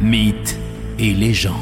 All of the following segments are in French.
mythes et légendes.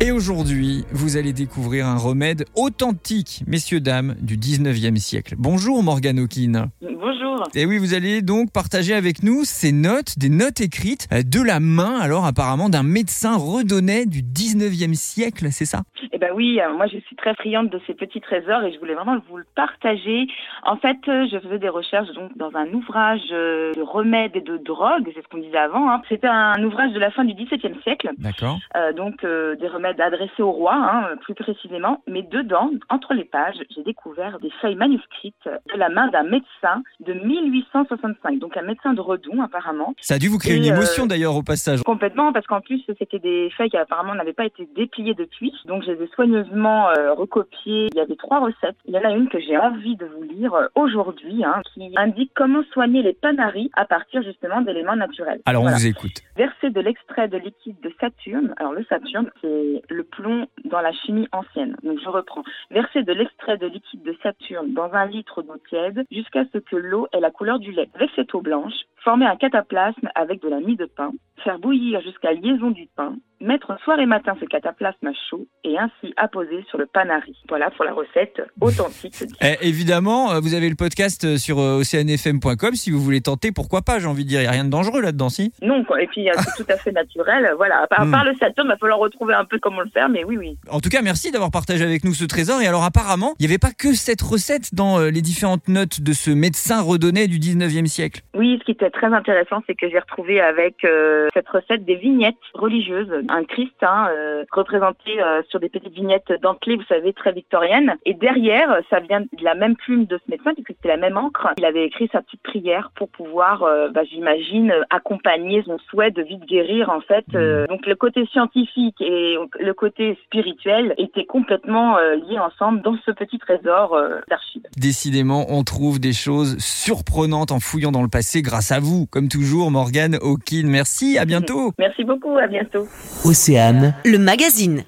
Et aujourd'hui, vous allez découvrir un remède authentique, messieurs, dames, du 19e siècle. Bonjour Morgane Hawkin. Bonjour. Et oui, vous allez donc partager avec nous ces notes, des notes écrites euh, de la main, alors apparemment, d'un médecin redonné du 19e siècle, c'est ça? Eh ben oui, euh, moi je suis très friande de ces petits trésors et je voulais vraiment vous le partager. En fait, euh, je faisais des recherches donc dans un ouvrage de remèdes et de drogues, c'est ce qu'on disait avant. hein. C'était un ouvrage de la fin du XVIIe siècle, D'accord. euh, donc euh, des remèdes adressés au roi, hein, plus précisément. Mais dedans, entre les pages, j'ai découvert des feuilles manuscrites de la main d'un médecin de 1865, donc un médecin de Redon apparemment. Ça a dû vous créer Et, une euh, émotion d'ailleurs au passage. Complètement, parce qu'en plus, c'était des feuilles qui apparemment n'avaient pas été dépliées depuis. Donc, je les ai soigneusement euh, recopiées. Il y avait trois recettes. Il y en a une que j'ai envie de vous lire euh, aujourd'hui, hein, qui indique comment soigner les panaris à partir justement d'éléments naturels. Alors on vous écoute. Verser de l'extrait de liquide de Saturne. Alors, le Saturne, c'est le plomb dans la chimie ancienne. Donc, je reprends. Verser de l'extrait de liquide de Saturne dans un litre d'eau tiède jusqu'à ce que l'eau la couleur du lait. Avec cette eau blanche, former un cataplasme avec de la mie de pain, faire bouillir jusqu'à liaison du pain, mettre soir et matin ce cataplasme chaud et ainsi apposer sur le panari. Voilà pour la recette authentique. Eh, évidemment, euh, vous avez le podcast euh, sur euh, oceanfm.com si vous voulez tenter, pourquoi pas, j'ai envie de dire, il n'y a rien de dangereux là-dedans, si Non, quoi. et puis c'est tout à fait naturel. Voilà, à part, Hmm. le Saturne, il va falloir retrouver un peu comment le faire, mais oui, oui. En tout cas, merci d'avoir partagé avec nous ce trésor. Et alors, apparemment, il n'y avait pas que cette recette dans les différentes notes de ce médecin redonné du 19e siècle. Oui, ce qui était très intéressant, c'est que j'ai retrouvé avec euh, cette recette des vignettes religieuses, un Christ hein, euh, représenté euh, sur des petites vignettes dentelées, vous savez, très victoriennes. Et derrière, ça vient de la même plume de ce médecin, puisque c'était la même encre. Il avait écrit sa petite prière pour pouvoir, euh, bah, j'imagine, accompagner son souhait de vite guérir, en fait. Euh, donc le côté scientifique et le côté spirituel étaient complètement liés ensemble dans ce petit trésor d'archives. Décidément, on trouve des choses surprenantes en fouillant dans le passé grâce à vous. Comme toujours, Morgane Hawkin. Merci, à bientôt. Merci beaucoup, à bientôt. Océane Le magazine.